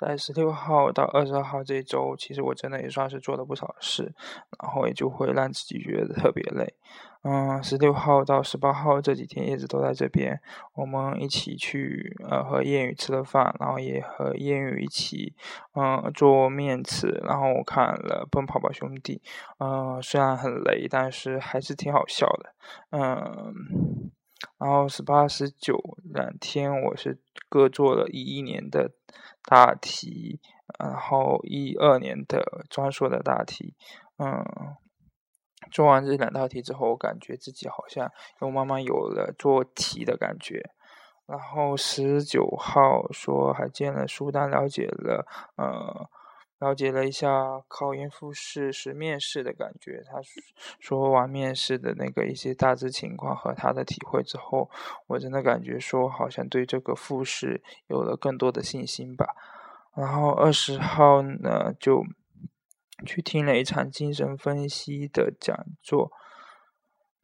在十六号到二十二号这周，其实我真的也算是做了不少事，然后也就会让自己觉得特别累。嗯，十六号到十八号这几天叶子都在这边，我们一起去呃和燕雨吃了饭，然后也和燕雨一起嗯做面吃，然后我看了《奔跑吧兄弟》，嗯，虽然很雷，但是还是挺好笑的。嗯，然后十八、十九两天我是各做了一一年的大题，然后一二年的专硕的大题，嗯。做完这两道题之后，我感觉自己好像又慢慢有了做题的感觉。然后十九号说还见了书丹，了解了，呃，了解了一下考研复试时面试的感觉。他说完面试的那个一些大致情况和他的体会之后，我真的感觉说好像对这个复试有了更多的信心吧。然后二十号呢就。去听了一场精神分析的讲座。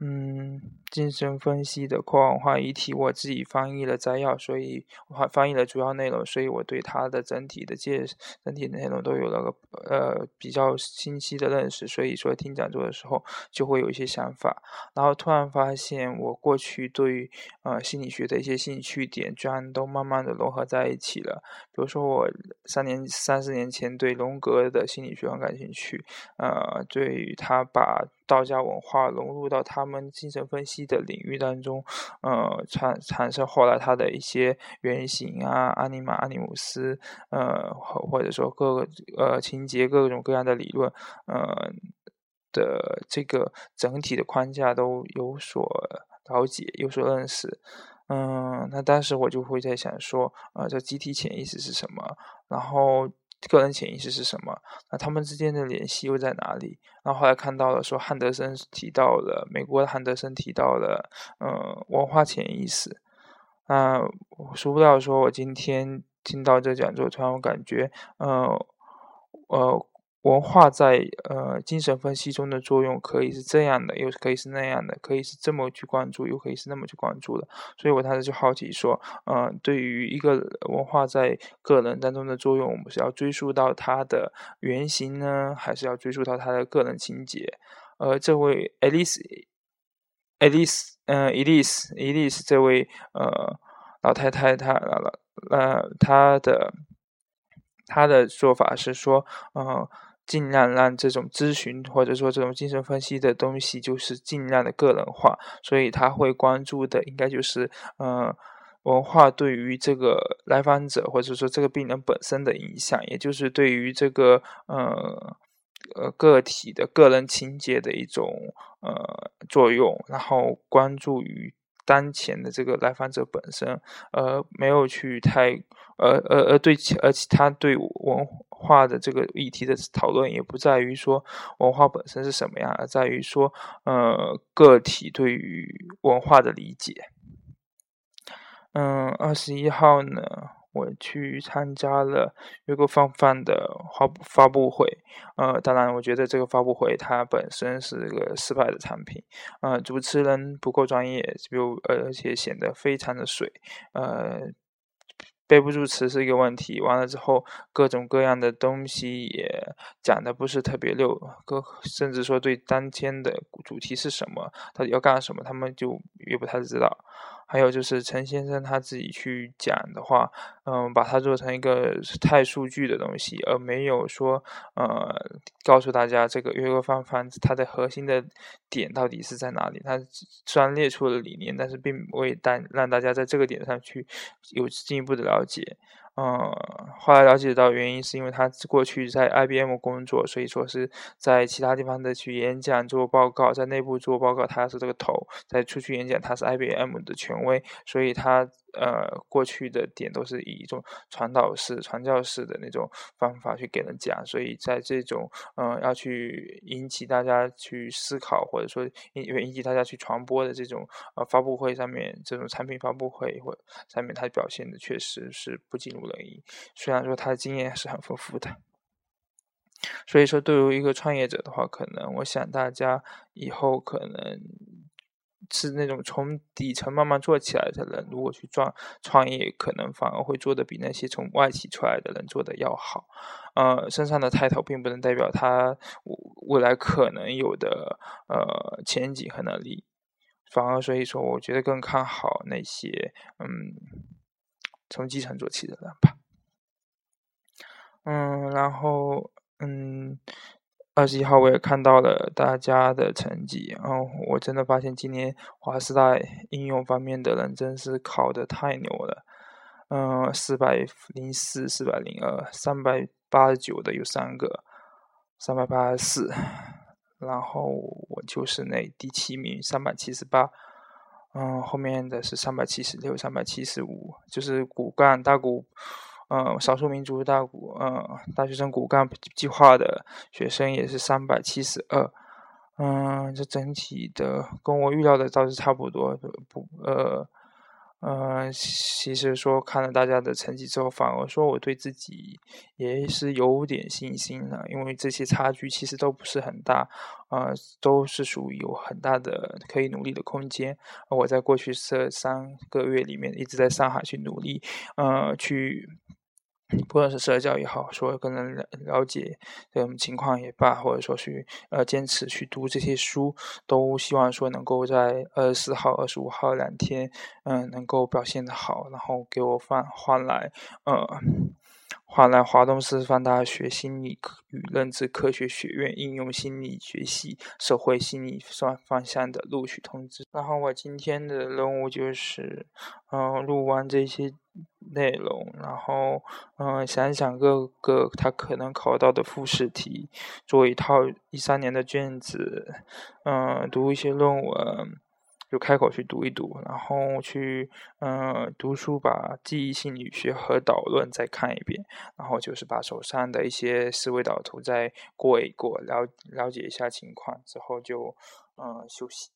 嗯，精神分析的跨文化议题，我自己翻译了摘要，所以我翻译了主要内容，所以我对它的整体的介整体内容都有了个呃比较清晰的认识。所以说听讲座的时候就会有一些想法，然后突然发现我过去对呃心理学的一些兴趣点，居然都慢慢的融合在一起了。比如说我三年三四年前对荣格的心理学很感兴趣，呃，对于他把道家文化融入到他们精神分析的领域当中，呃，产产生后来他的一些原型啊，阿尼玛、阿尼姆斯，呃，或者说各个呃情节各种各样的理论，呃的这个整体的框架都有所了解，有所认识，嗯，那当时我就会在想说，呃，这集体潜意识是什么？然后。个人潜意识是什么？那他们之间的联系又在哪里？然后后来看到了说，汉德森提到了美国的汉德森提到了，嗯，文化潜意识。那说不到说，我今天听到这讲座，突然我感觉，嗯，呃。文化在呃精神分析中的作用可以是这样的，又可以是那样的，可以是这么去关注，又可以是那么去关注的。所以我当时就好奇说，嗯，对于一个文化在个人当中的作用，我们是要追溯到它的原型呢，还是要追溯到他的个人情节？呃，这位 Alice，Alice，嗯，Alice，Alice 这位呃老太太，她了呃她的她的说法是说，嗯。尽量让这种咨询或者说这种精神分析的东西，就是尽量的个人化，所以他会关注的应该就是，呃，文化对于这个来访者或者说这个病人本身的影响，也就是对于这个呃呃个体的个人情节的一种呃作用，然后关注于。当前的这个来访者本身，呃，没有去太，呃呃呃，对其，而且他对文化的这个议题的讨论，也不在于说文化本身是什么样，而在于说，呃，个体对于文化的理解。嗯，二十一号呢？我去参加了有个放放的发发布会，呃，当然，我觉得这个发布会它本身是一个失败的产品，呃，主持人不够专业，就而且显得非常的水，呃，背不住词是一个问题。完了之后，各种各样的东西也讲的不是特别溜，各甚至说对当天的主题是什么，到底要干什么，他们就也不太知道。还有就是陈先生他自己去讲的话，嗯，把它做成一个太数据的东西，而没有说，呃，告诉大家这个约格方方它的核心的点到底是在哪里。他虽然列出了理念，但是并未带让大家在这个点上去有进一步的了解。嗯，后来了解到原因是因为他过去在 IBM 工作，所以说是在其他地方的去演讲做报告，在内部做报告他是这个头，在出去演讲他是 IBM 的权威，所以他。呃，过去的点都是以一种传导式、传教式的那种方法去给人讲，所以在这种嗯要去引起大家去思考，或者说引引起大家去传播的这种呃发布会上面，这种产品发布会或上面，他表现的确实是不尽如人意。虽然说他的经验是很丰富的，所以说对于一个创业者的话，可能我想大家以后可能。是那种从底层慢慢做起来的人，如果去创创业，可能反而会做的比那些从外企出来的人做的要好。呃，身上的 title 并不能代表他未来可能有的呃前景和能力，反而所以说，我觉得更看好那些嗯从基层做起的人吧。嗯，然后嗯。二十一号我也看到了大家的成绩，然后我真的发现今年华师大应用方面的人真是考的太牛了，嗯，四百零四、四百零二、三百八十九的有三个，三百八十四，然后我就是那第七名，三百七十八，嗯，后面的是三百七十六、三百七十五，就是骨干大骨。嗯，少数民族大骨，嗯，大学生骨干计划的学生也是三百七十二，嗯，这整体的跟我预料的倒是差不多，不，呃。嗯，其实说看了大家的成绩之后，反而说我对自己也是有点信心了，因为这些差距其实都不是很大，呃，都是属于有很大的可以努力的空间。我在过去这三个月里面一直在上海去努力，呃，去。不管是社交也好，说跟人了解这种情况也罢，或者说去呃坚持去读这些书，都希望说能够在二十四号、二十五号两天，嗯，能够表现的好，然后给我换换来呃。换来华东师范大学心理与认知科学学院应用心理学系社会心理方方向的录取通知。然后我今天的任务就是，嗯，录完这些内容，然后嗯，想一想各个他可能考到的复试题，做一套一三年的卷子，嗯，读一些论文。就开口去读一读，然后去嗯读书，把记忆心理学和导论再看一遍，然后就是把手上的一些思维导图再过一过，了了解一下情况之后就嗯休息。